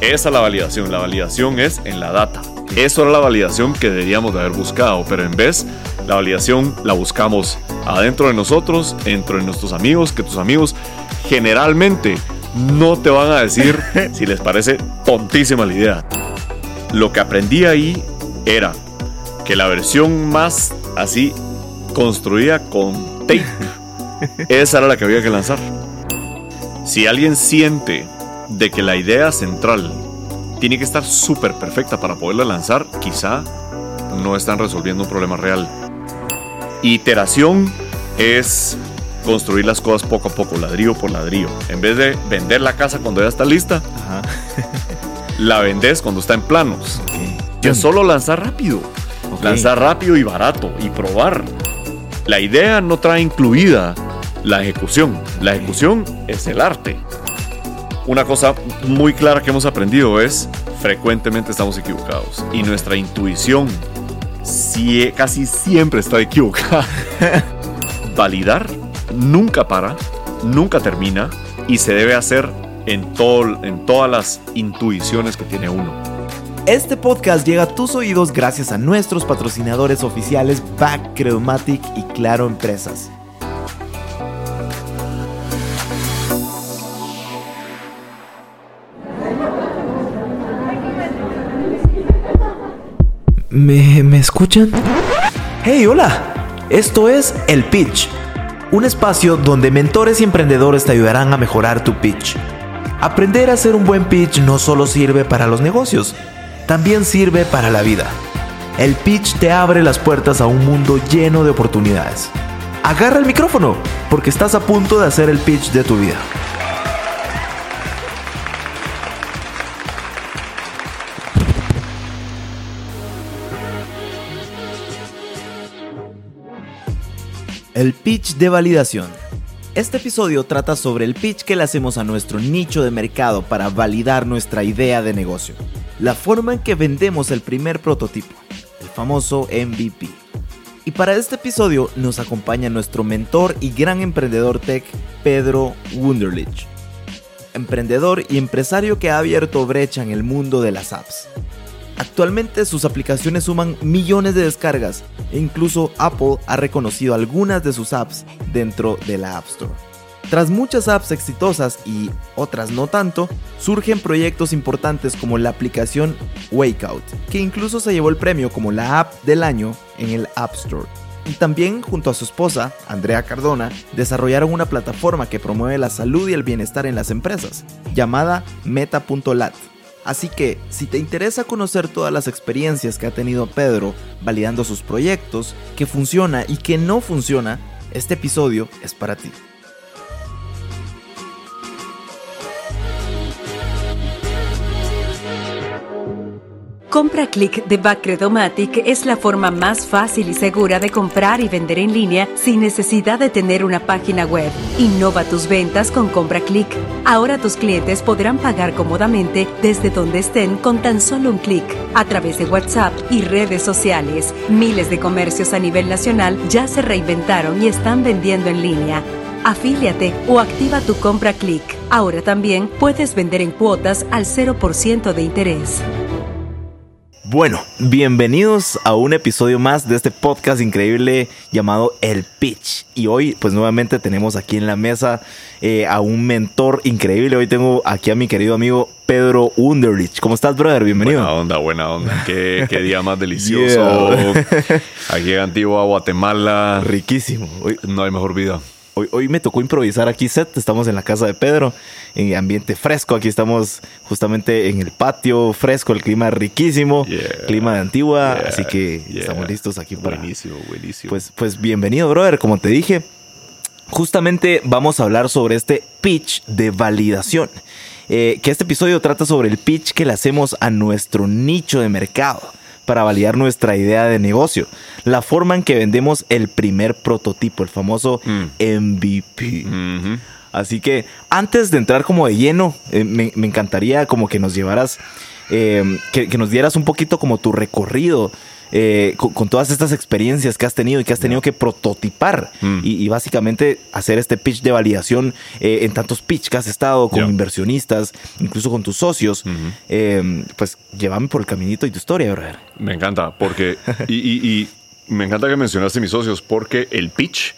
Esa es la validación. La validación es en la data. Eso era la validación que deberíamos de haber buscado, pero en vez la validación la buscamos adentro de nosotros, dentro de nuestros amigos, que tus amigos generalmente no te van a decir si les parece tontísima la idea. Lo que aprendí ahí era que la versión más así construida con tape, esa era la que había que lanzar. Si alguien siente de que la idea central tiene que estar súper perfecta para poderla lanzar, quizá no están resolviendo un problema real. Iteración es construir las cosas poco a poco, ladrillo por ladrillo. En vez de vender la casa cuando ya está lista, la vendes cuando está en planos. Que solo lanzar rápido. Lanzar rápido y barato y probar. La idea no trae incluida la ejecución. La ejecución es el arte. Una cosa muy clara que hemos aprendido es frecuentemente estamos equivocados y nuestra intuición casi siempre está equivocada. Validar nunca para, nunca termina y se debe hacer en, todas las intuiciones que tiene uno. Este podcast llega a tus oídos gracias a nuestros patrocinadores oficiales Back y Claro Empresas. ¿Me, ¿Me escuchan? ¡Hey, hola! Esto es El Pitch, un espacio donde mentores y emprendedores te ayudarán a mejorar tu pitch. Aprender a hacer un buen pitch no solo sirve para los negocios, también sirve para la vida. El pitch te abre las puertas a un mundo lleno de oportunidades. Agarra el micrófono, porque estás a punto de hacer el pitch de tu vida. El pitch de validación. Este episodio trata sobre el pitch que le hacemos a nuestro nicho de mercado para validar nuestra idea de negocio. La forma en que vendemos el primer prototipo, el famoso MVP. Y para este episodio nos acompaña nuestro mentor y gran emprendedor tech, Pedro Wunderlich. Emprendedor y empresario que ha abierto brecha en el mundo de las apps. Actualmente sus aplicaciones suman millones de descargas e incluso Apple ha reconocido algunas de sus apps dentro de la App Store. Tras muchas apps exitosas y otras no tanto, surgen proyectos importantes como la aplicación Wakeout, que incluso se llevó el premio como la app del año en el App Store. Y también, junto a su esposa, Andrea Cardona, desarrollaron una plataforma que promueve la salud y el bienestar en las empresas, llamada Meta.lat Así que, si te interesa conocer todas las experiencias que ha tenido Pedro validando sus proyectos, que funciona y que no funciona, este episodio es para ti. Compra Click de Backredomatic es la forma más fácil y segura de comprar y vender en línea sin necesidad de tener una página web. Innova tus ventas con Compra Click. Ahora tus clientes podrán pagar cómodamente desde donde estén con tan solo un clic a través de WhatsApp y redes sociales. Miles de comercios a nivel nacional ya se reinventaron y están vendiendo en línea. Afíliate o activa tu Compra Click. Ahora también puedes vender en cuotas al 0% de interés. Bueno, bienvenidos a un episodio más de este podcast increíble llamado El Pitch. Y hoy, pues nuevamente tenemos aquí en la mesa eh, a un mentor increíble. Hoy tengo aquí a mi querido amigo Pedro Underlich. ¿Cómo estás, brother? Bienvenido. Buena onda, buena onda. Qué, día más delicioso. Aquí en Antigua, Guatemala. Riquísimo. no hay mejor vida. Hoy, me tocó improvisar aquí set, estamos en la casa de Pedro, en ambiente fresco, aquí estamos justamente en el patio fresco, el clima riquísimo, clima de Antigua, así que estamos listos aquí para... Buenísimo, buenísimo. Pues, pues bienvenido, brother, como te dije, justamente vamos a hablar sobre este pitch de validación. Eh, que este episodio trata sobre el pitch que le hacemos a nuestro nicho de mercado para validar nuestra idea de negocio. La forma en que vendemos el primer prototipo, el famoso MVP. Mm. Así que antes de entrar como de lleno, eh, me, encantaría como que nos llevaras, eh, que, nos dieras un poquito como tu recorrido eh, con, con todas estas experiencias que has tenido y que has tenido que prototipar Mm. y, y básicamente hacer este pitch de validación eh, en tantos pitch que has estado con inversionistas, incluso con tus socios, eh, pues llévame por el caminito y tu historia, brother. Me encanta, porque. y, y- y me encanta que mencionaste mis socios, porque el pitch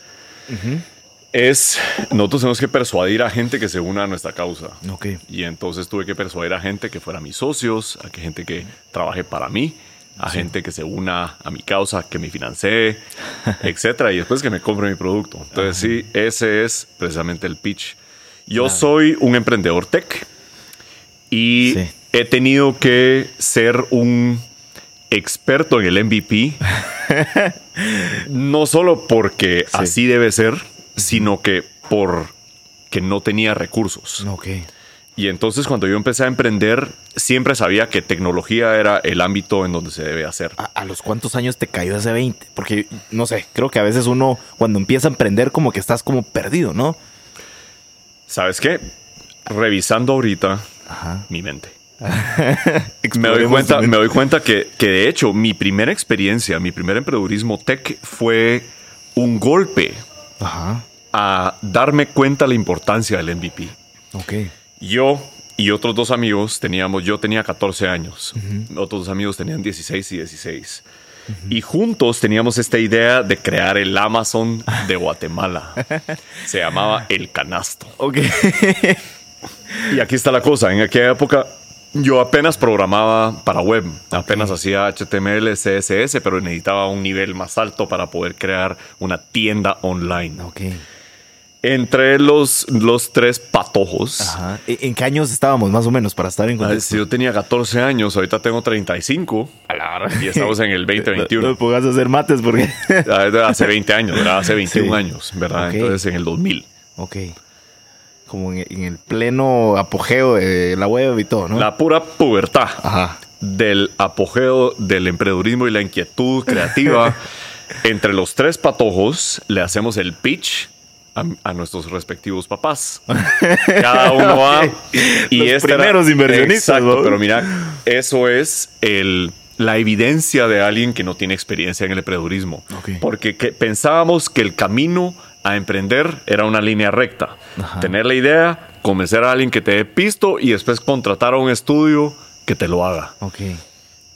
es. Nosotros tenemos que persuadir a gente que se una a nuestra causa. Ok. Y entonces tuve que persuadir a gente que fuera mis socios, a que gente que trabaje para mí, a gente que se una a mi causa, que me financie, etcétera, y después que me compre mi producto. Entonces, sí, ese es precisamente el pitch. Yo soy un emprendedor tech y Sí. he tenido que ser un experto en el MVP, no solo porque así debe ser, sino que por que no tenía recursos. Ok. Y entonces cuando yo empecé a emprender, siempre sabía que tecnología era el ámbito en donde se debe hacer. ¿A, a los cuántos años te cayó ese 20? Porque, no sé, creo que a veces uno cuando empieza a emprender como que estás como perdido, ¿no? ¿Sabes qué? Revisando ahorita Ajá. mi mente. me doy cuenta, me doy cuenta que, que de hecho mi primera experiencia, mi primer emprendedurismo tech fue un golpe Ajá. a darme cuenta la importancia del MVP. Ok. Yo y otros dos amigos teníamos, yo tenía 14 años, otros dos amigos tenían 16 y 16. Y juntos teníamos esta idea de crear el Amazon de Guatemala. Se llamaba El Canasto. Ok. Y aquí está la cosa, en aquella época yo apenas programaba para web, apenas hacía HTML, CSS, pero necesitaba un nivel más alto para poder crear una tienda online. ok. Entre los, los tres patojos, Ajá. ¿E- ¿En qué años estábamos más o menos para estar en contexto? Si yo tenía 14 años, ahorita tengo 35 y estamos en el No, no 2021. me pongas a hacer mates porque... Ah, Hace 20 años, ¿verdad? Hace 21 Sí. años, ¿verdad? Entonces en el 2000. ok. Como en, en el pleno apogeo de la web y todo, ¿no? La pura pubertad Ajá. del apogeo del emprendedurismo y la inquietud creativa. Entre los tres patojos le hacemos el pitch a, a nuestros respectivos papás. Cada uno va y Los este era- primeros inversionistas, Exacto, ¿no? pero mira, eso es el, la evidencia de alguien que no tiene experiencia en el emprendedurismo. Porque que- pensábamos que el camino a emprender era una línea recta. Ajá. Tener la idea, convencer a alguien que te dé pisto y después contratar a un estudio que te lo haga. Ok.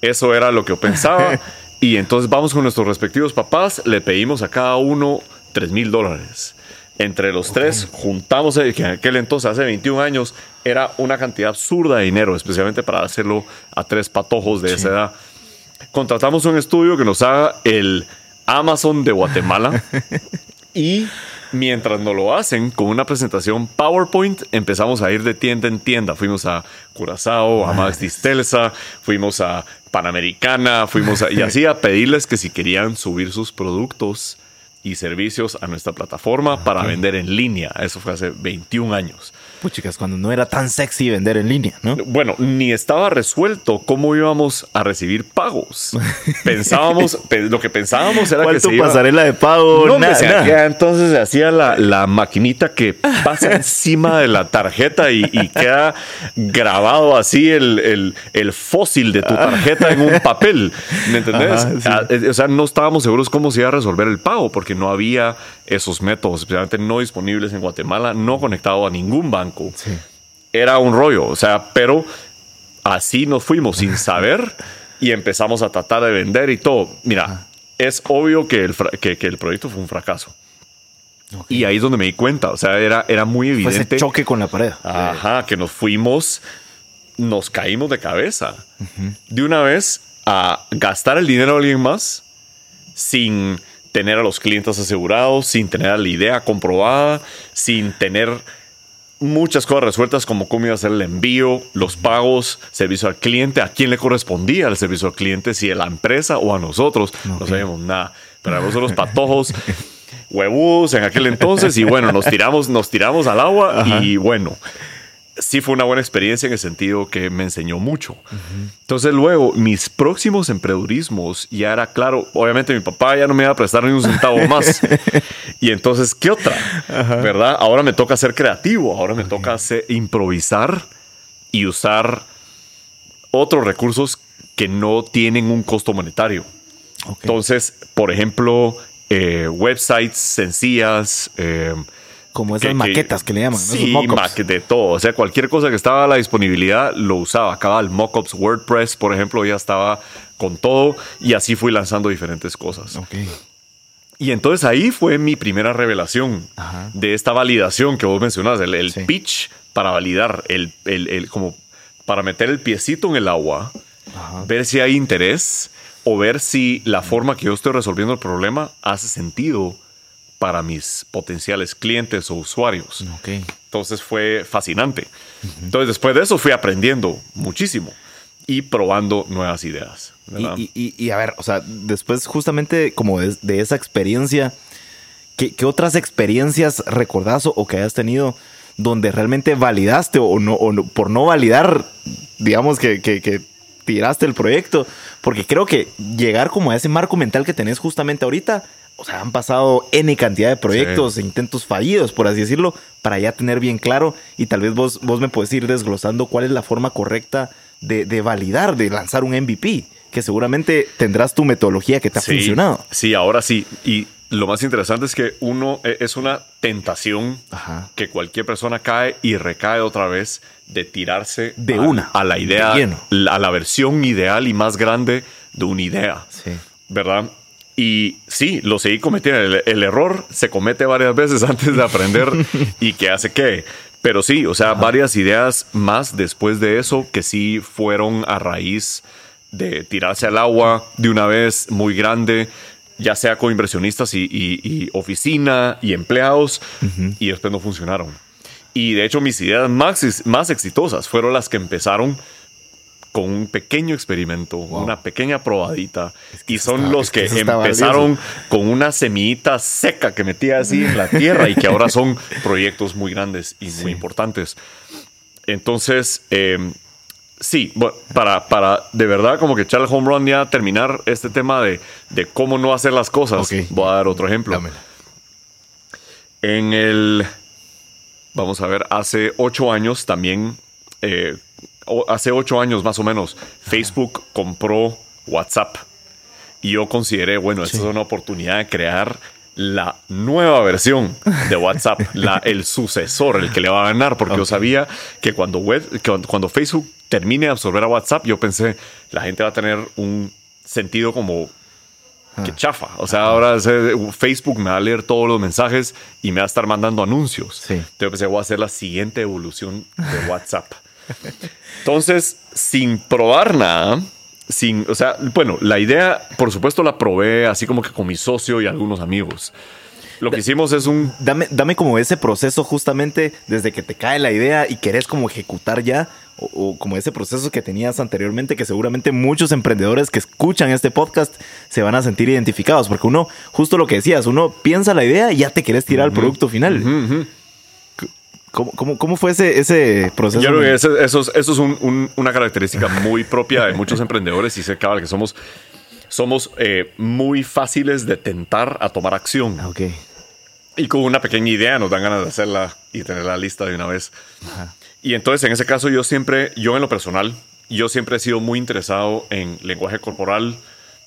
Eso era lo que yo pensaba. y entonces vamos con nuestros respectivos papás, le pedimos a cada uno 3 mil dólares. Entre los tres juntamos, eh, que en aquel entonces, hace 21 años, era una cantidad absurda de dinero, especialmente para hacerlo a tres patojos de esa edad. Contratamos un estudio que nos haga el Amazon de Guatemala. Y mientras nos lo hacen con una presentación PowerPoint, empezamos a ir de tienda en tienda. Fuimos a Curazao, a Max Distelsa, fuimos a Panamericana, fuimos a, y así a pedirles que si querían subir sus productos y servicios a nuestra plataforma para vender en línea. Eso fue hace 21 años. Pues chicas, cuando no era tan sexy vender en línea, ¿no? Bueno, ni estaba resuelto cómo íbamos a recibir pagos. Pensábamos, pe- lo que pensábamos era que ¿Cuál tu se iba... pasarela de pago? No, Nada, nada. entonces se hacía la, la maquinita que pasa encima de la tarjeta y, y queda grabado así el, el- el fósil de tu tarjeta en un papel. ¿Me entendés? Ajá, sí. Ah, eh, O sea, no estábamos seguros cómo se iba a resolver el pago porque no había esos métodos, especialmente no disponibles en Guatemala, no conectado a ningún banco. Sí. Era un rollo, o sea, pero así nos fuimos sin saber y empezamos a tratar de vender y todo. Mira, es obvio que el, que, que el proyecto fue un fracaso. Y ahí es donde me di cuenta, o sea, era, era muy Fue ese evidente. choque con la pared. Ajá, que nos fuimos, nos caímos de cabeza. De una vez a gastar el dinero de alguien más sin tener a los clientes asegurados, sin tener la idea comprobada, sin tener muchas cosas resueltas como cómo iba a ser el envío, los pagos, servicio al cliente, a quién le correspondía el servicio al cliente, si a la empresa o a nosotros. No sabíamos nada. Pero éramos los patojos, huevos en aquel entonces y bueno, nos tiramos, nos tiramos al agua y bueno, sí fue una buena experiencia en el sentido que me enseñó mucho. Entonces luego, mis próximos emprendedurismos ya era claro, obviamente mi papá ya no me iba a prestar ni un centavo más. y entonces, ¿qué otra? ¿Verdad? Ahora me toca ser creativo, ahora me toca hacer- improvisar y usar otros recursos que no tienen un costo monetario. Entonces, por ejemplo, eh, websites sencillas. eh, Como esas que- que- maquetas que le llaman, ¿no? Sí, mockups. maque- de todo. O sea, cualquier cosa que estaba a la disponibilidad lo usaba. El mockups WordPress, por ejemplo, ya estaba con todo y así fui lanzando diferentes cosas. Ok. Y entonces ahí fue mi primera revelación Ajá. de esta validación que vos mencionas, el, el Sí. pitch para validar, el, el- el- como para meter el piecito en el agua, Ajá. ver si hay interés o ver si la forma que yo estoy resolviendo el problema hace sentido para mis potenciales clientes o usuarios. Ok. Entonces fue fascinante. Entonces después de eso fui aprendiendo muchísimo y probando nuevas ideas. Y, y- y- a ver, o sea, después justamente como de, de esa experiencia, ¿qué, qué otras experiencias recordás o, o que hayas tenido donde realmente validaste o, no, o no- por no validar, digamos que, que- que tiraste el proyecto? Porque creo que llegar como a ese marco mental que tenés justamente ahorita, o sea, han pasado N cantidad de proyectos e intentos fallidos, por así decirlo, para ya tener bien claro y tal vez vos, vos me puedes ir desglosando cuál es la forma correcta de, de validar, de lanzar un MVP, que seguramente tendrás tu metodología que te ha Sí, funcionado. Sí, ahora sí. Y lo más interesante es que uno e- es una tentación Ajá. que cualquier persona cae y recae otra vez de tirarse De a, una, a la idea, a la versión ideal y más grande de una idea. Sí. ¿verdad? Y sí, lo seguí cometiendo. El, el error se comete varias veces antes de aprender y que hace que. Pero sí, o sea, varias ideas más después de eso que sí fueron a raíz de tirarse al agua de una vez muy grande, ya sea con inversionistas y, y- y oficina y empleados, y después no funcionaron. Y de hecho mis ideas más, más exitosas fueron las que empezaron con un pequeño experimento, una pequeña probadita. que y son está- los es que empezaron con una semillita seca que metía así en la tierra y que ahora son proyectos muy grandes y muy importantes. Entonces, eh, sí, bueno, para, para de verdad como que echar el home run ya terminar este tema de, de cómo no hacer las cosas, voy a dar otro ejemplo. Dámela. En el, vamos a ver, hace ocho años también, eh, hace ocho años más o menos, Facebook compró WhatsApp. Y yo consideré, bueno, esta es una oportunidad de crear la nueva versión de WhatsApp, la, el sucesor, el que le va a ganar, porque yo sabía que cuando, web, que cuando- cuando Facebook termine de absorber a WhatsApp, yo pensé, la gente va a tener un sentido como que chafa. O sea, ahora Facebook me va a leer todos los mensajes y me va a estar mandando anuncios. Sí. Entonces pensé, voy a hacer la siguiente evolución de WhatsApp. Entonces, sin probar nada, sin, o sea, bueno, la idea, por supuesto, la probé así como que con mi socio y algunos amigos. Lo que hicimos es un Dame, dame como ese proceso justamente desde que te cae la idea y querés como ejecutar ya, o, o como ese proceso que tenías anteriormente, que seguramente muchos emprendedores que escuchan este podcast se van a sentir identificados, porque uno, justo lo que decías, uno piensa la idea y ya te querés tirar al producto final. ¿Cómo, cómo, cómo fue ese, ese proceso? Yo creo que ese- eso es, eso es un- un- una característica muy propia de muchos emprendedores y sé cabal que somos, somos eh, muy fáciles de tentar a tomar acción. Ah, Ok. Y con una pequeña idea nos dan ganas de hacerla y tenerla lista de una vez. Y entonces en ese caso yo siempre, yo en lo personal, yo siempre he sido muy interesado en lenguaje corporal,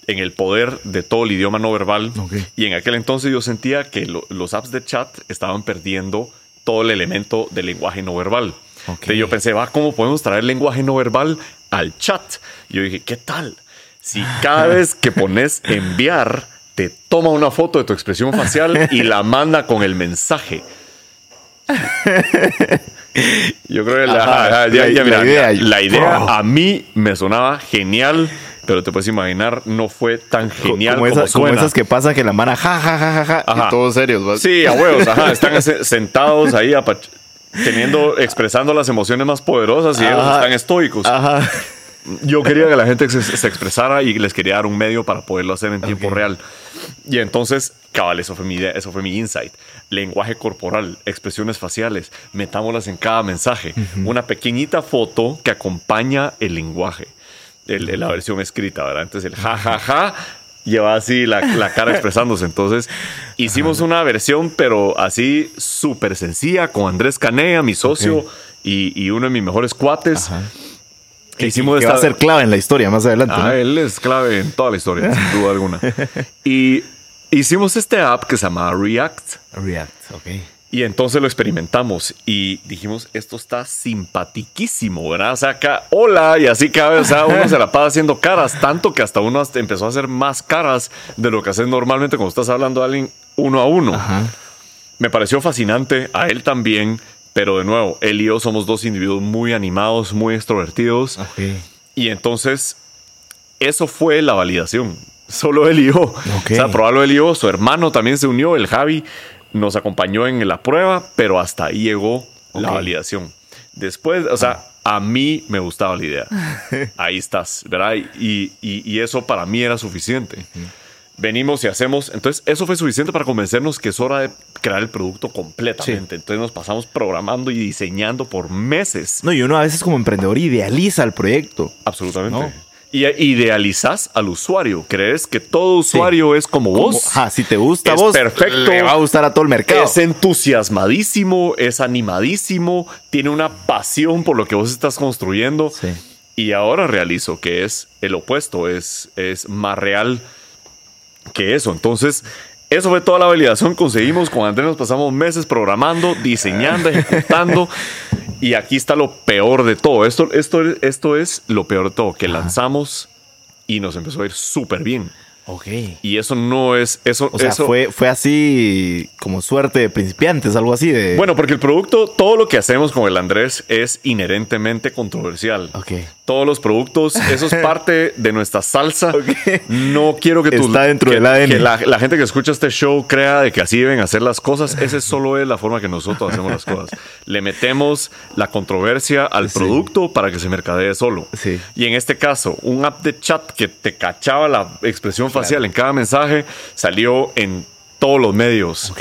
en el poder de todo el idioma no verbal. Ok. Y en aquel entonces yo sentía que lo- los apps de chat estaban perdiendo todo el elemento del lenguaje no verbal. Entonces yo pensé, va, ¿cómo podemos traer lenguaje no verbal al chat? Y yo dije, ¿qué tal? Si cada vez que pones enviar, te toma una foto de tu expresión facial y la manda con el mensaje. Yo creo que la, Ajá, ajá, ya- la- ya, mira, la idea. la idea Oh. a mí me sonaba genial, pero te puedes imaginar, no fue tan genial como, esa- como suena. esas que pasa que la mano ja, ja, ja, ja, ja, y todos serios. Sí, a huevos, ajá. Están se- sentados ahí teniendo, expresando las emociones más poderosas y ellos están estoicos. Ajá. Yo quería que la gente se, se expresara y les quería dar un medio para poderlo hacer en tiempo real. Y entonces, cabal, eso fue mi eso fue mi insight. Lenguaje corporal, expresiones faciales, metámoslas en cada mensaje. Una pequeñita foto que acompaña el lenguaje, el- la versión escrita, ¿verdad? Entonces, el ja, ja, ja lleva así la, la cara expresándose. Entonces, hicimos una versión, pero así súper sencilla, con Andrés Canea, mi socio, Ok. y, y uno de mis mejores cuates. Ajá. Que, hicimos que esta- va a ser clave en la historia más adelante. Ah, ¿no? él es clave en toda la historia, sin duda alguna. Y hicimos este app que se llamaba React. React, ok. Y entonces lo experimentamos y dijimos, esto está simpatiquísimo, ¿verdad? O sea, acá, hola, y así cada vez, o sea, uno se la pasa haciendo caras, tanto que hasta uno hasta empezó a hacer más caras de lo que haces normalmente cuando estás hablando a alguien uno a uno. Ajá. Me pareció fascinante, a él también, pero de nuevo, él y yo somos dos individuos muy animados, muy extrovertidos. Y entonces, eso fue la validación. Solo él y yo. O sea, probarlo él y yo. Su hermano también se unió, el Javi, nos acompañó en la prueba, pero hasta ahí llegó la validación. Después, o sea, a mí me gustaba la idea. Ahí estás, ¿verdad? Y, y- y eso para mí era suficiente. Venimos y hacemos. Entonces, eso fue suficiente para convencernos que es hora de crear el producto completamente. Entonces, nos pasamos programando y diseñando por meses. No, y uno a veces como emprendedor idealiza el proyecto. Absolutamente. No. Y idealizas al usuario. Crees que todo usuario es como Como, vos. ajá, si te gusta Es vos, perfecto. le va a gustar a todo el mercado. Es entusiasmadísimo, es animadísimo, tiene una pasión por lo que vos estás construyendo. Sí. Y ahora realizo que es el opuesto, es, es más real que eso. Entonces, eso fue toda la validación que conseguimos. Con Andrés nos pasamos meses programando, diseñando, ejecutando. Y aquí está lo peor de todo. Esto, esto, esto es lo peor de todo, que lanzamos y nos empezó a ir súper bien. Ok. Y eso no es... Eso, O sea, eso, fue, fue así como suerte de principiantes, algo así de... Bueno, porque el producto, todo lo que hacemos con el Andrés es inherentemente controversial. Ok. Todos los productos, eso es parte de nuestra salsa. Ok. No quiero que, tú- Está dentro que- del ADN. que la, la gente que escucha este show crea de que así deben hacer las cosas. Esa solo es la forma que nosotros hacemos las cosas. Le metemos la controversia al Sí. producto para que se mercadee solo. Sí. Y en este caso, un app de chat que te cachaba la expresión facial en cada mensaje salió en todos los medios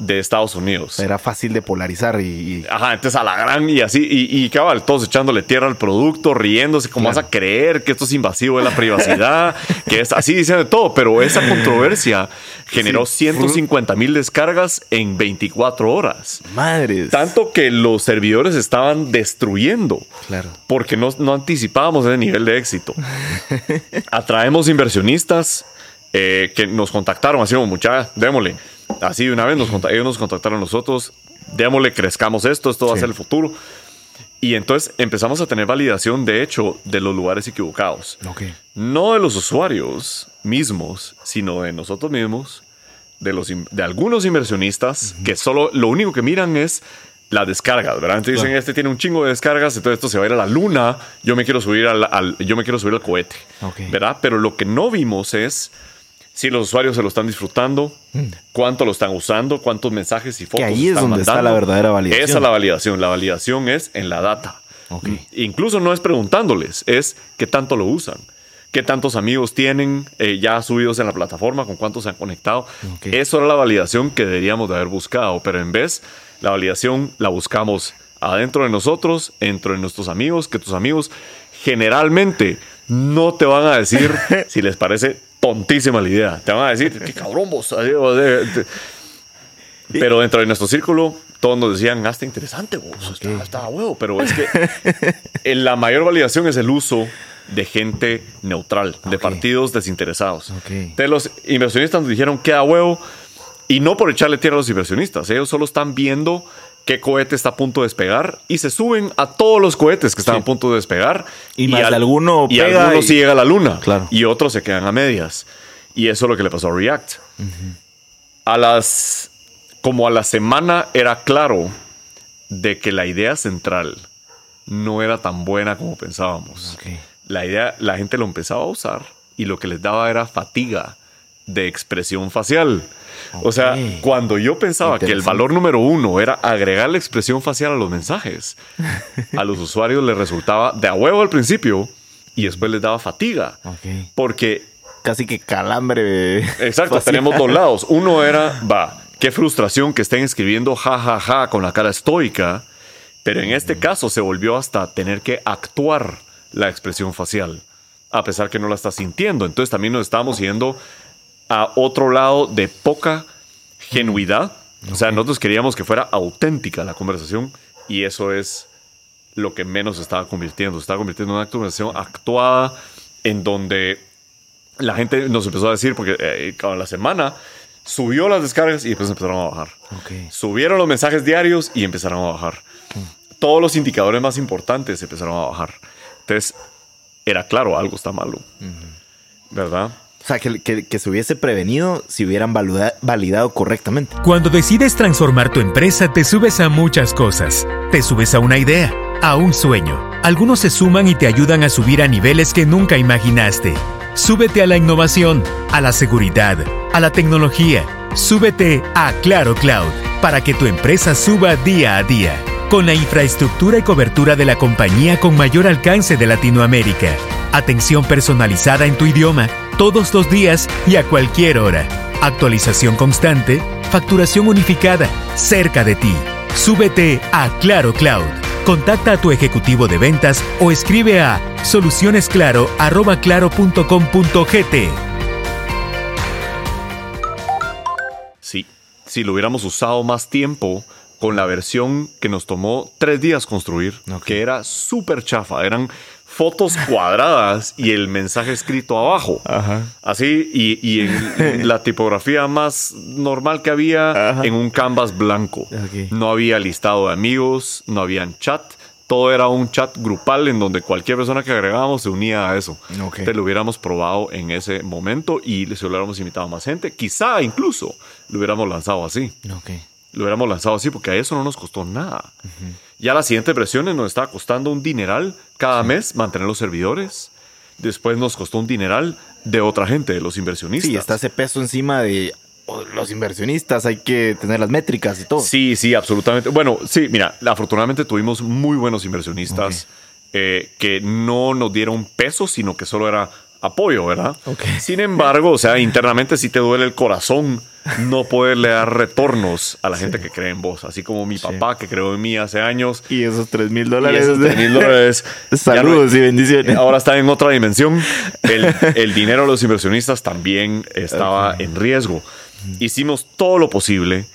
de Estados Unidos. Era fácil de polarizar y... y- Ajá, entonces a la gran y así, y, y cabal, todos echándole tierra al producto, riéndose, ¿cómo vas a creer que esto es invasivo de la privacidad? que es así diciendo de todo, pero esa controversia generó Sí. 150 mil descargas en 24 horas. Madres. Tanto que los servidores estaban destruyendo. Claro. Porque no, no anticipábamos ese nivel de éxito. Atraemos inversionistas eh, que nos contactaron, así como mucha, démosle. Así de una vez nos ellos nos contactaron a nosotros, démosle, crezcamos esto, esto va a Sí. ser el futuro. Y entonces empezamos a tener validación, de hecho, de los lugares equivocados. Ok. No de los usuarios mismos, sino de nosotros mismos, de, los, de algunos inversionistas que solo lo único que miran es las descargas, ¿verdad? Entonces dicen, este tiene un chingo de descargas, entonces esto se va a ir a la luna, yo me quiero subir al, al- yo me quiero subir al cohete, Ok. ¿verdad? Pero lo que no vimos es si los usuarios se lo están disfrutando, cuánto lo están usando, cuántos mensajes y fotos Mm. ahí es están donde está mandando. la verdadera validación. Esa es la validación. La validación es en la data. Ok. Incluso no es preguntándoles, es qué tanto lo usan. ¿Qué tantos amigos tienen eh, ya subidos en la plataforma? ¿Con cuántos se han conectado? Eso era la validación que deberíamos de haber buscado, pero en vez, la validación la buscamos adentro de nosotros, entre nuestros amigos, que tus amigos generalmente no te van a decir si les parece tontísima la idea. Te van a decir, qué cabrón vos. Pero dentro de nuestro círculo, todos nos decían, hasta interesante vos, está, está a huevo. Pero es que la mayor validación es el uso de gente neutral, de partidos desinteresados. Ok. Entonces los inversionistas nos dijeron, queda huevo. Y no por echarle tierra a los inversionistas, ellos solo están viendo qué cohete está a punto de despegar y se suben a todos los cohetes que están Sí. a punto de despegar. Y más de alguno y pega y- sí llega a la luna. Claro. Y otros se quedan a medias. Y eso es lo que le pasó a React. A las. Como a la semana era claro de que la idea central no era tan buena como pensábamos. La idea, la gente lo empezaba a usar y lo que les daba era fatiga de expresión facial. O sea, cuando yo pensaba que el valor número uno era agregar la expresión facial a los mensajes, a los usuarios les resultaba de a huevo al principio y después les daba fatiga. Porque Casi que calambre. Exacto, facial. tenemos dos lados. Uno era, va, qué frustración que estén escribiendo ja, ja, ja con la cara estoica, pero en este caso se volvió hasta tener que actuar la expresión facial, a pesar que no la está sintiendo. Entonces también nos estábamos yendo a otro lado de poca genuidad. O sea, nosotros queríamos que fuera auténtica la conversación y eso es lo que menos se estaba convirtiendo. Se estaba convirtiendo en una actualización actuada en donde la gente nos empezó a decir, porque eh, cada la semana subió las descargas y después empezaron a bajar. Subieron los mensajes diarios y empezaron a bajar. Todos los indicadores más importantes empezaron a bajar. Entonces, era claro, algo está malo. ¿Verdad? O sea, que, que- se hubiese prevenido si hubieran validado correctamente. Cuando decides transformar tu empresa, te subes a muchas cosas. Te subes a una idea, a un sueño. Algunos se suman y te ayudan a subir a niveles que nunca imaginaste. Súbete a la innovación, a la seguridad, a la tecnología. Súbete a Claro Cloud para que tu empresa suba día a día. Con la infraestructura y cobertura de la compañía con mayor alcance de Latinoamérica. Atención personalizada en tu idioma, todos los días y a cualquier hora. Actualización constante, facturación unificada, cerca de ti. Súbete a Claro Cloud. Contacta a tu ejecutivo de ventas o escribe a solucionesclaro@claro.com.gt. Sí. Si lo hubiéramos usado más tiempo con la versión que nos tomó tres días construir, que era súper chafa. Eran fotos cuadradas y el mensaje escrito abajo. Ajá. Así, y, y en la tipografía más normal que había Ajá. en un canvas blanco. No había listado de amigos, no había chat. Todo era un chat grupal en donde cualquier persona que agregábamos se unía a eso. Ok. Te lo hubiéramos probado en ese momento y se lo hubiéramos invitado a más gente. Quizá incluso lo hubiéramos lanzado así. Lo hubiéramos lanzado así porque a eso no nos costó nada. Ya las siguientes versiones nos estaba costando un dineral cada mes mantener los servidores. Después nos costó un dineral de otra gente, de los inversionistas. Sí, está ese peso encima de oh, los inversionistas, hay que tener las métricas y todo. Sí, sí, absolutamente. Bueno, sí, mira, afortunadamente tuvimos muy buenos inversionistas eh, que no nos dieron peso, sino que solo era apoyo, ¿verdad? Ok. Sin embargo, o sea, internamente sí te duele el corazón no poderle dar retornos a la gente que cree en vos, así como mi papá que creó en mí hace años. Y esos 3 mil Y dólares. esos 3 mil dólares. Saludos no- y bendiciones. Ahora está en otra dimensión. El, el dinero de los inversionistas también estaba en riesgo. Hicimos todo lo posible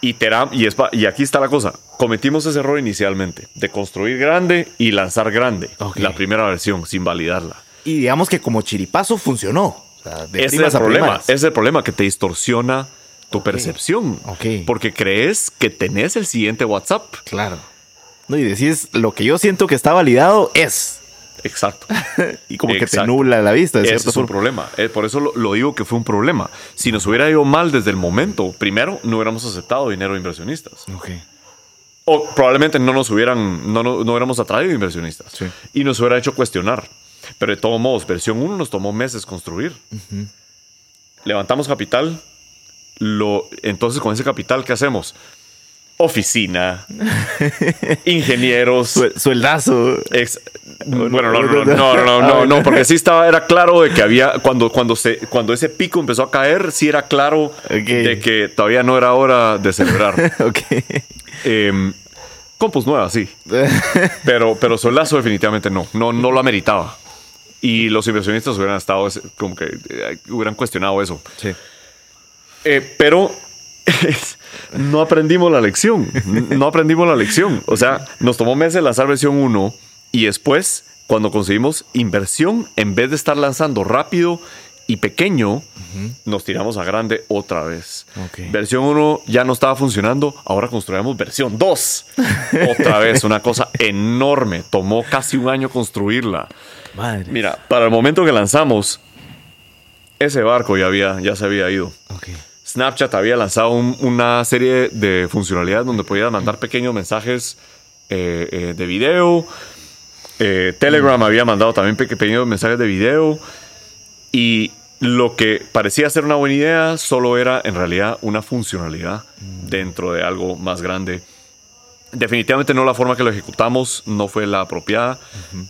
y, y, es y aquí está la cosa. Cometimos ese error inicialmente de construir grande y lanzar grande. Ok. La primera versión sin validarla. Y digamos que como chiripazo funcionó. O sea, de Ese es el problema. es el problema que te distorsiona tu percepción. Porque crees que tenés el siguiente WhatsApp. Claro. No, y decís, lo que yo siento que está validado es. Exacto. Y como que te nubla la vista, de Ese cierta es un forma. problema. Eh, por eso lo, lo digo que fue un problema. Si nos hubiera ido mal desde el momento, primero, no hubiéramos aceptado dinero de inversionistas. Ok. O probablemente no nos hubieran, no, no, no hubiéramos atraído inversionistas. Sí. Y nos hubiera hecho cuestionar. Pero de todos modos, versión 1 nos tomó meses construir. Levantamos capital. Lo, entonces, con ese capital, ¿qué hacemos? Oficina, ingenieros. Sueldazo. Ex, bueno, no, no, no, no, no, no, porque sí estaba, era claro de que había, cuando, cuando, se, cuando ese pico empezó a caer, sí era claro de que todavía no era hora de celebrar. okay. eh, compus nueva, sí. Pero, pero Solazo definitivamente no. No, no lo ameritaba. Y los inversionistas hubieran estado, como que eh, hubieran cuestionado eso. sí. Eh, pero no aprendimos la lección. No aprendimos la lección. O sea, nos tomó meses lanzar versión 1 y después, cuando conseguimos inversión, en vez de estar lanzando rápido y pequeño, nos tiramos a grande otra vez. Ok. Versión 1 ya no estaba funcionando, ahora construimos versión 2. Otra vez, una cosa enorme. Tomó casi un año construirla. Madre. Mira, para el momento que lanzamos, ese barco ya, había, ya se había ido. Ok. Snapchat había lanzado un- una serie de funcionalidades donde podías mandar pequeños mensajes eh, eh, de video. Eh, Telegram había mandado también pe- pequeños mensajes de video. Y lo que parecía ser una buena idea solo era en realidad una funcionalidad dentro de algo más grande. Definitivamente no la forma que lo ejecutamos no fue la apropiada,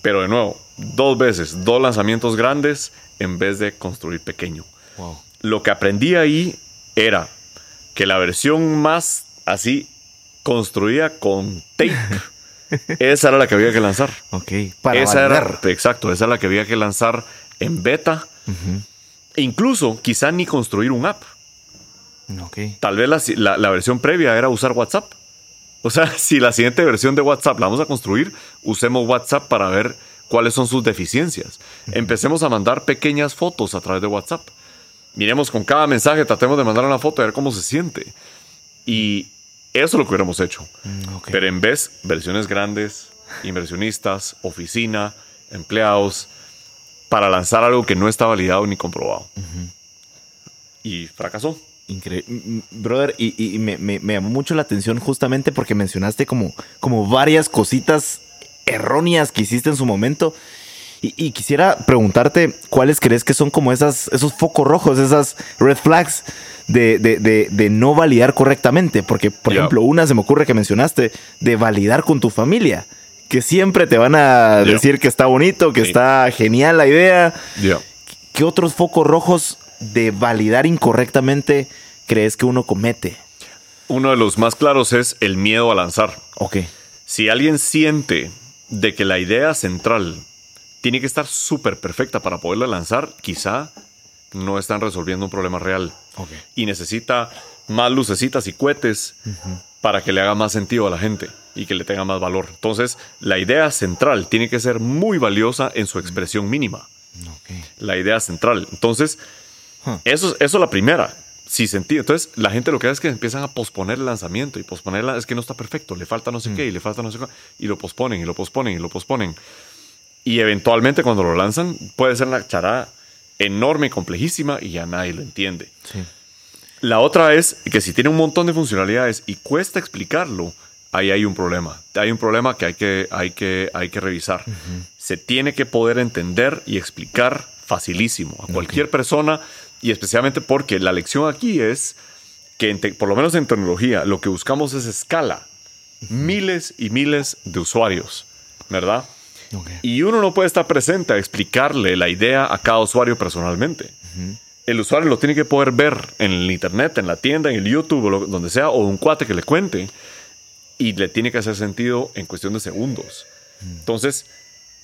pero de nuevo, dos veces, dos lanzamientos grandes en vez de construir pequeño Wow. lo que aprendí ahí era que la versión más así construida con tape, esa era la que había que lanzar. Ok. Para esa validar. era, exacto, esa era la que había que lanzar en beta. Incluso quizá ni construir un app. Tal vez la, la- la versión previa era usar WhatsApp. O sea, si la siguiente versión de WhatsApp la vamos a construir, usemos WhatsApp para ver cuáles son sus deficiencias. Empecemos a mandar pequeñas fotos a través de WhatsApp. Miremos con cada mensaje, tratemos de mandar una foto y ver cómo se siente. Y eso es lo que hubiéramos hecho. Mm. Pero en vez, versiones grandes, inversionistas, oficina, empleados, para lanzar algo que no está validado ni comprobado. Y fracasó. Increíble. Brother, y, y me, me- me llamó mucho la atención justamente porque mencionaste como, como varias cositas erróneas que hiciste en su momento. Y, y quisiera preguntarte cuáles crees que son como esas, esos focos rojos, esas red flags de, de- de- de no validar correctamente. Porque, por ejemplo, una se me ocurre que mencionaste de validar con tu familia. Que siempre te van a decir que está bonito, que Sí. está genial la idea. Ya. ¿Qué otros focos rojos de validar incorrectamente crees que uno comete? Uno de los más claros es el miedo a lanzar. Ok. Si alguien siente de que la idea central tiene que estar súper perfecta para poderla lanzar, quizá no están resolviendo un problema real. Y necesita más lucecitas y cohetes para que le haga más sentido a la gente y que le tenga más valor. Entonces, la idea central tiene que ser muy valiosa en su expresión mínima. La idea central. Entonces, Huh. eso, eso es la primera. Sí, sentido. Entonces, la gente lo que hace es que empiezan a posponer el lanzamiento y posponerla es que no está perfecto, le falta no sé qué y le falta no sé qué, y lo posponen y lo posponen y lo posponen. Y eventualmente, cuando lo lanzan, puede ser una charada enorme, complejísima y ya nadie lo entiende. Sí. La otra es que si tiene un montón de funcionalidades y cuesta explicarlo, ahí hay un problema. Hay un problema que hay que, hay que, hay que revisar. Se tiene que poder entender y explicar facilísimo a cualquier persona y especialmente porque la lección aquí es que, en te- por lo menos en tecnología, lo que buscamos es escala. Miles y miles de usuarios, ¿verdad? Ok. Y uno no puede estar presente a explicarle la idea a cada usuario personalmente. El usuario lo tiene que poder ver en el internet, en la tienda, en el YouTube, o lo- donde sea, o un cuate que le cuente. Y le tiene que hacer sentido en cuestión de segundos. Entonces,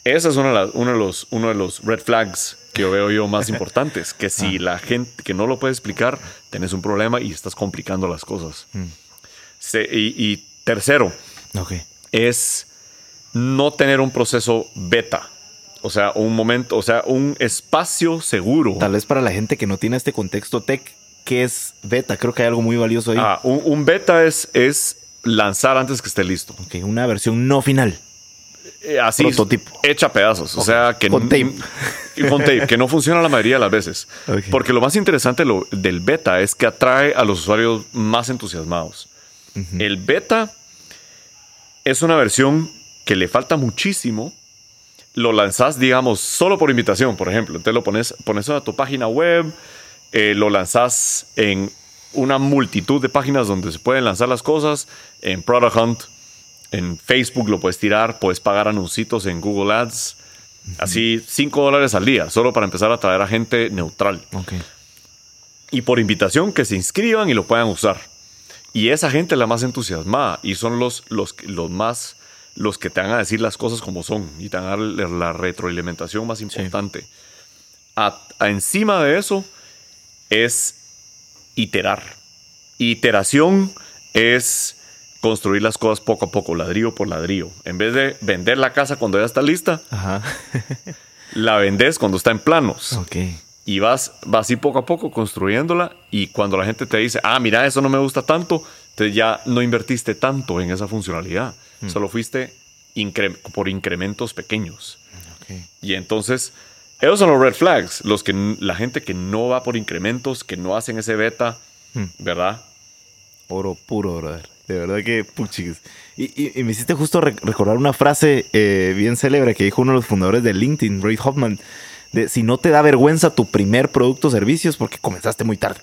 esa es una de las- uno, de los, uno de los red flags que yo veo yo más importantes. Que si la gente que no lo puede explicar, tenés un problema y estás complicando las cosas. Se- y, y tercero, es no tener un proceso beta. O sea, un momento, o sea, un espacio seguro. Tal vez para la gente que no tiene este contexto tech, ¿qué es beta? Creo que hay algo muy valioso ahí. Ah, un, un beta es, es lanzar antes que esté listo. Ok, una versión no final. Eh, Así, Prototipo. hecha pedazos. O sea, que Con tape. y con tape, que no funciona la mayoría de las veces. Porque lo más interesante lo- del beta es que atrae a los usuarios más entusiasmados. El beta es una versión que le falta muchísimo. Lo lanzás, digamos, solo por invitación, por ejemplo. Entonces lo pones, pones a tu página web, eh, lo lanzás en una multitud de páginas donde se pueden lanzar las cosas, en Product Hunt, en Facebook lo puedes tirar, puedes pagar anuncios en Google Ads, así 5 dólares al día, solo para empezar a traer a gente neutral. Y por invitación que se inscriban y lo puedan usar. Y esa gente es la más entusiasmada y son los, los, los más los que te van a decir las cosas como son y te van a dar la retroalimentación más importante. A- a encima de eso es iterar. Iteración es construir las cosas poco a poco, ladrillo por ladrillo. En vez de vender la casa cuando ya está lista, Ajá. la vendes cuando está en planos y vas, vas así poco a poco construyéndola y cuando la gente te dice, ah, mira, eso no me gusta tanto, entonces ya no invertiste tanto en esa funcionalidad, solo fuiste incre- por incrementos pequeños. Y entonces, esos son los red flags, los que la gente que no va por incrementos, que no hacen ese beta, ¿verdad? Oro puro, brother. De verdad que puchis. Y, y- y me hiciste justo re- recordar una frase eh, bien célebre que dijo uno de los fundadores de LinkedIn, Reid Hoffman, de si no te da vergüenza tu primer producto o servicio es porque comenzaste muy tarde.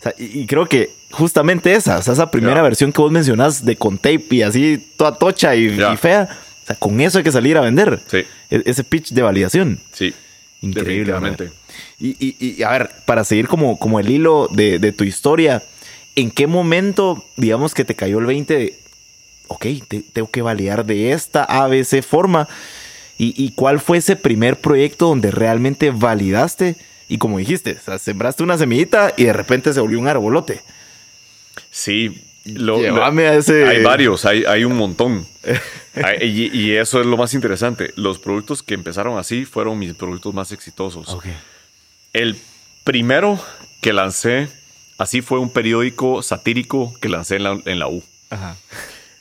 O sea, y, y creo que justamente esa, o sea, esa primera versión que vos mencionás de con tape y así toda tocha y, fea, o sea, con eso hay que salir a vender. Sí. E- ese pitch de validación. Sí. Increíble. Y, y- y, a ver, para seguir como, como el hilo de, de tu historia, ¿en qué momento, digamos, que te cayó el 20 de, ok, te- tengo que validar de esta ABC forma? ¿Y, y cuál fue ese primer proyecto donde realmente validaste? Y como dijiste, o sea, sembraste una semillita y de repente se volvió un arbolote. Sí, Lo- lo- a ese- Hay varios, hay, hay un montón. Y, y eso es lo más interesante. Los productos que empezaron así fueron mis productos más exitosos. El primero que lancé así fue un periódico satírico que lancé en la, en la U. Ajá.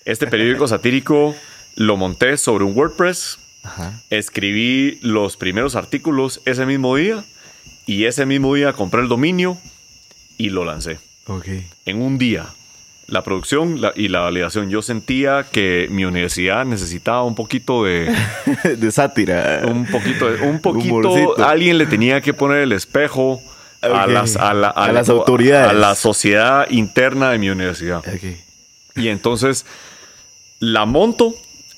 Este periódico satírico lo monté sobre un WordPress, Ajá. escribí los primeros artículos ese mismo día y ese mismo día compré el dominio y lo lancé Ok. en un día. La producción la- y la validación. Yo sentía que mi universidad necesitaba un poquito de. de sátira. Un poquito. de- Un poquito. Humorcito. Alguien le tenía que poner el espejo a, las, a, la- A las autoridades. A la sociedad interna de mi universidad. Y entonces la monto,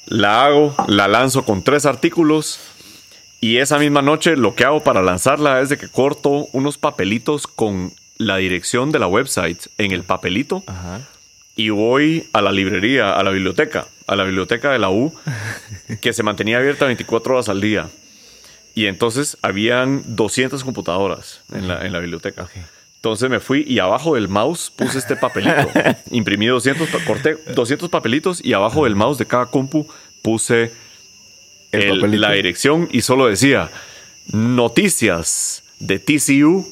la hago, la lanzo con tres artículos. Y esa misma noche lo que hago para lanzarla es de que corto unos papelitos con la dirección de la website en el papelito Ajá. y voy a la librería, a la biblioteca, a la biblioteca de la U, que se mantenía abierta 24 horas al día. Y entonces habían 200 computadoras en la, en la biblioteca. Entonces me fui y abajo del mouse puse este papelito. Imprimí 200, pa- corté 200 papelitos y abajo del mouse de cada compu puse El la dirección y solo decía noticias de TCU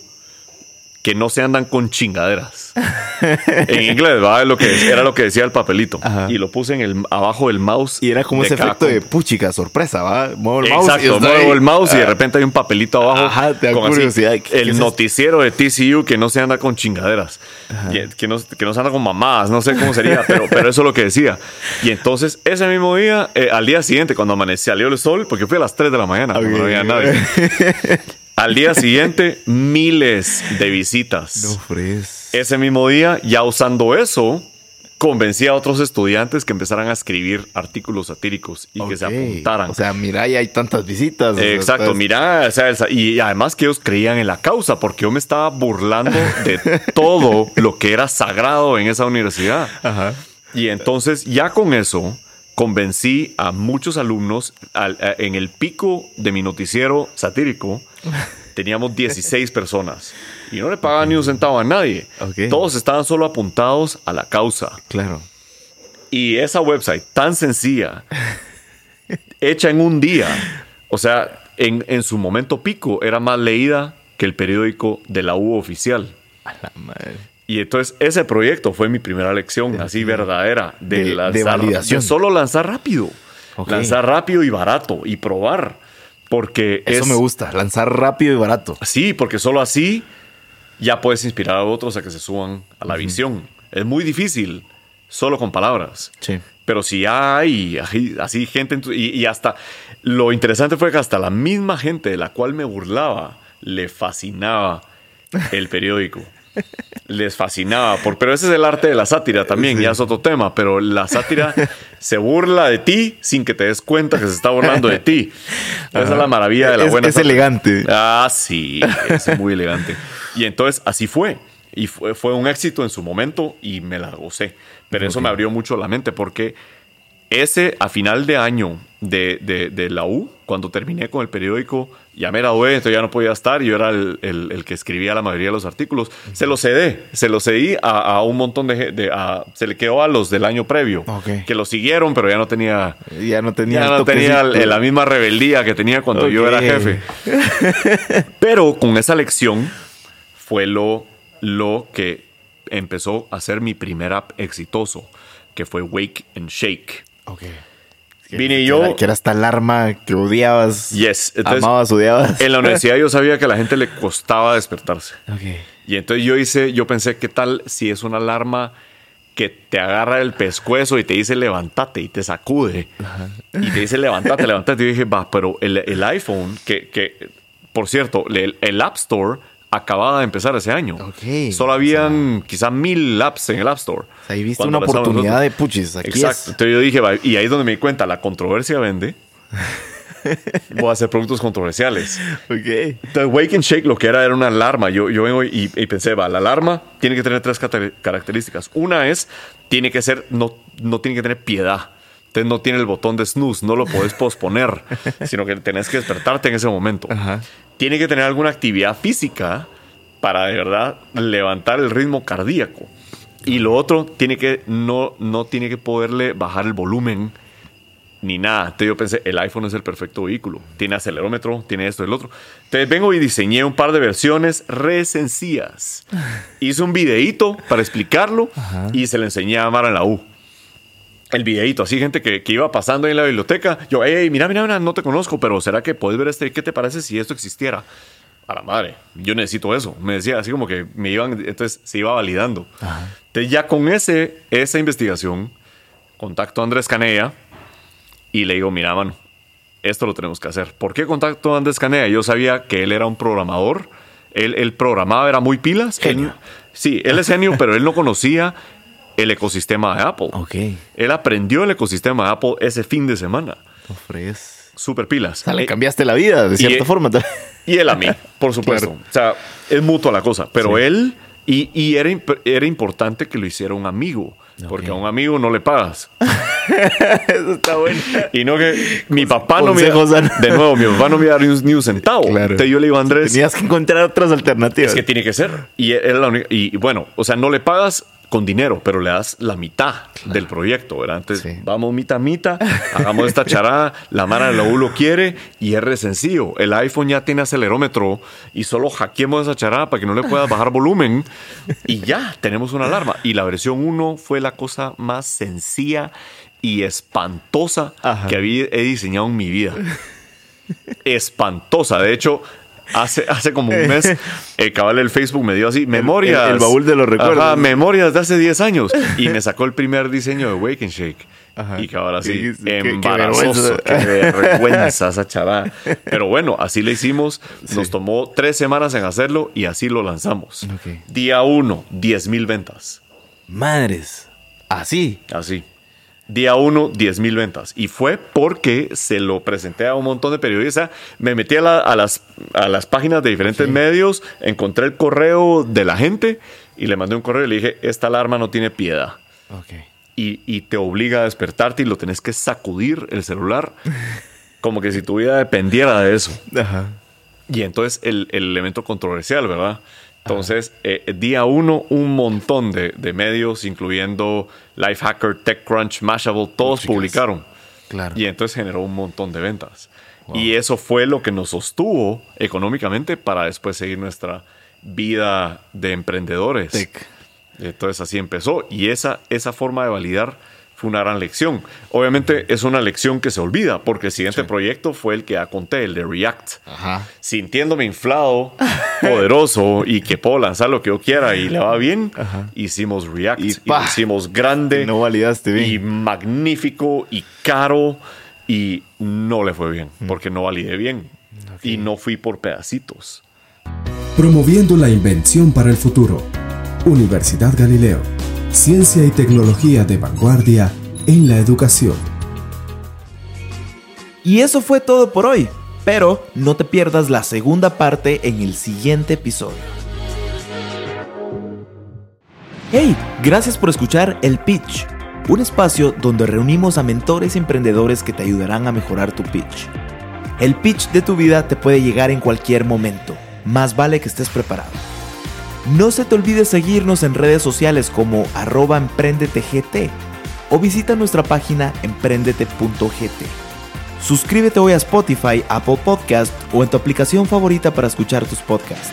que no se andan con chingaderas. en inglés, ¿va? Lo que, era lo que decía el papelito. Ajá. Y lo puse en el, abajo del mouse. Y era como ese efecto de puchica, sorpresa, ¿va? Muevo el mouse Exacto, estoy- muevo el mouse y de Ah, repente hay un papelito abajo. Ajá, te da así, curiosidad. ¿Qué- qué el noticiero de TCU que no se anda con chingaderas. Y- Que no, que no se anda con mamadas, no sé cómo sería, pero, pero eso es lo que decía. Y entonces, ese mismo día, eh, al día siguiente, cuando amaneció, salió el sol, porque fui a las 3 de la mañana, cuando no había nadie. Al día siguiente, miles de visitas. No fres. Ese mismo día, ya usando eso, convencí a otros estudiantes que empezaran a escribir artículos satíricos y que se apuntaran. O sea, mira, ya hay tantas visitas. Exacto, estás- mira, o sea, el- y además que ellos creían en la causa, porque yo me estaba burlando de todo lo que era sagrado en esa universidad. Ajá. Y entonces, ya con eso, convencí a muchos alumnos al- a- en el pico de mi noticiero satírico. Teníamos 16 personas y no le pagaban ni un centavo a nadie. Todos estaban solo apuntados a la causa. Claro. Y esa website tan sencilla, hecha en un día, o sea, en, en su momento pico, era más leída que el periódico de la U oficial. A la madre. Y entonces ese proyecto fue mi primera lección, así verdadera, de, De- de lanzar, validación. de solo lanzar rápido. Lanzar rápido y barato y probar. Porque Eso es, me gusta, lanzar rápido y barato. Sí, porque solo así ya puedes inspirar a otros a que se suban a la visión. Es muy difícil, solo con palabras. Sí. Pero si hay así, gente, en tu- y, y hasta lo interesante fue que hasta la misma gente de la cual me burlaba le fascinaba el periódico. Les fascinaba, por, pero ese es el arte de la sátira también, ya es otro tema, pero la sátira se burla de ti sin que te des cuenta que se está burlando de ti. Esa es la maravilla de la Es- buena es sátira. elegante. Ah, sí, es muy elegante. Y entonces así fue. Y fue, fue un éxito en su momento y me la gocé. Pero eso me abrió mucho la mente porque ese a final de año de, de- de la U, cuando terminé con el periódico, ya me gradué, entonces ya no podía estar. Yo era el, el- el que escribía la mayoría de los artículos. Se los cedé, se los cedí a, a un montón de... de- a- se le quedó a los del año previo, Ok. que lo siguieron, pero ya no tenía... Ya no tenía. Ya no tenía la misma rebeldía que tenía cuando yo era jefe. Pero con esa lección fue lo, lo que empezó a ser mi primer app exitoso, que fue Wake and Shake. Ok. Vine yo- Que era esta alarma que odiabas. Yes. Entonces, amabas, odiabas. En la universidad yo sabía que a la gente le costaba despertarse. Ok. Y entonces yo hice, yo pensé, ¿qué tal si es una alarma que te agarra el pescuezo y te dice levántate y te sacude? Y te dice levántate, levántate. Y yo dije, va, pero el, el iPhone, que, que, por cierto, el, el App Store acababa de empezar ese año. Ok. Solo habían quizás mil apps en el App Store. O sea, ahí viste una oportunidad nosotros. de puchis. Aquí Exacto. es. Entonces yo dije, y ahí es donde me di cuenta, la controversia vende. Voy a hacer productos controversiales. Ok. Entonces, Wake and Shake lo que era era una alarma. Yo, yo vengo y, y pensé, va, la alarma tiene que tener tres características. Una es, tiene que ser, no, no tiene que tener piedad. Entonces no tiene el botón de snooze, no lo puedes posponer, sino que tenés que despertarte en ese momento. Ajá. Tiene que tener alguna actividad física para de verdad levantar el ritmo cardíaco. Y lo otro, tiene que, no, no tiene que poderle bajar el volumen ni nada. Entonces yo pensé, el iPhone es el perfecto vehículo. Tiene acelerómetro, tiene esto y el otro. Entonces vengo y diseñé un par de versiones re sencillas. Hice un videíto para explicarlo y se le enseñé a Mara en la U. El videíto, así gente que, que iba pasando ahí en la biblioteca. Yo, hey, mira, mira, mira, no te conozco, pero ¿será que puedes ver este? ¿Qué te parece si esto existiera? A la madre, yo necesito eso. Me decía así como que me iban, entonces se iba validando. Entonces ya con ese, esa investigación, contacto a Andrés Canella, y le digo, mira, mano, esto lo tenemos que hacer. ¿Por qué contacto a Andrés Canea? Yo sabía que él era un programador. Él, él programaba, era muy pilas. Genio. sí, él es genio, pero él no conocía el ecosistema de Apple. Ok. Él aprendió el ecosistema de Apple ese fin de semana. Ofreces. Super pilas. O sea, le Eh, cambiaste la vida, de cierta y- forma. y él a mí, por supuesto. Claro. O sea, es mutua la cosa. Pero Sí. él, y, y era, imp- era importante que lo hiciera un amigo. Porque a un amigo no le pagas. Eso está bueno. Y no que mi papá no me sano. De nuevo, mi papá no me da ni un, ni un centavo. Claro. Entonces yo le digo a Andrés, Tenías que encontrar otras alternativas. es que tiene que ser. Y, era la única- y, y bueno, o sea, no le pagas con dinero, pero le das la mitad del proyecto, ¿verdad? Entonces, Sí. vamos mitad, mitad, hagamos esta charada, la mara de la U lo quiere y es re sencillo. El iPhone ya tiene acelerómetro y solo hackeemos esa charada para que no le puedas bajar volumen y ya, tenemos una alarma. Y la versión 1 fue la cosa más sencilla y espantosa Ajá. que había, he diseñado en mi vida espantosa. De hecho, hace, hace como un mes, el cabal del Facebook me dio así, memorias. el- el baúl de los recuerdos. Ajá, memorias de hace 10 años. Y me sacó el primer diseño de Wake and Shake. Ajá. Y cabal Y así, dijiste, qué- embarazoso. Qué vergüenza. vergüenza esa chavada. Pero bueno, así le hicimos. Nos tomó tres semanas en hacerlo y así lo lanzamos. Día 1, 10 mil ventas. Madres. Así. Así. Día 1, 10 mil ventas. Y fue porque se lo presenté a un montón de periodistas. Me metí a, la- a las, a las páginas de diferentes medios, encontré el correo de la gente y le mandé un correo y le dije, esta alarma no tiene piedad. Y, y te obliga a despertarte y lo tenés que sacudir el celular como que si tu vida dependiera de eso. Ajá. Y entonces el, el elemento controversial, ¿verdad? Entonces, eh, día uno, un montón de, de medios, incluyendo Lifehacker, TechCrunch, Mashable, todos Chicas. publicaron. Claro. Y entonces generó un montón de ventas. Y eso fue lo que nos sostuvo económicamente para después seguir nuestra vida de emprendedores. Tech. Entonces así empezó. Y esa, esa forma de validar fue una gran lección. Obviamente es una lección que se olvida, porque el siguiente proyecto fue el que ya conté, el de React. Ajá. Sintiéndome inflado, poderoso y que puedo lanzar lo que yo quiera y le va bien, hicimos React. Y Y, hicimos grande Y no validaste bien. y magnífico y caro y no le fue bien, Mm. porque no validé bien. Y no fui por pedacitos. Promoviendo la invención para el futuro. Universidad Galileo. Ciencia y tecnología de vanguardia en la educación. Y eso fue todo por hoy. Pero no te pierdas la segunda parte en el siguiente episodio. Hey, gracias por escuchar El Pitch, un espacio donde reunimos a mentores y emprendedores que te ayudarán a mejorar tu pitch. El pitch de tu vida te puede llegar en cualquier momento, más vale que estés preparado. No se te olvide seguirnos en redes sociales como arroba o visita nuestra página emprendete.gt. Suscríbete hoy a Spotify, Apple Podcast o en tu aplicación favorita para escuchar tus podcasts.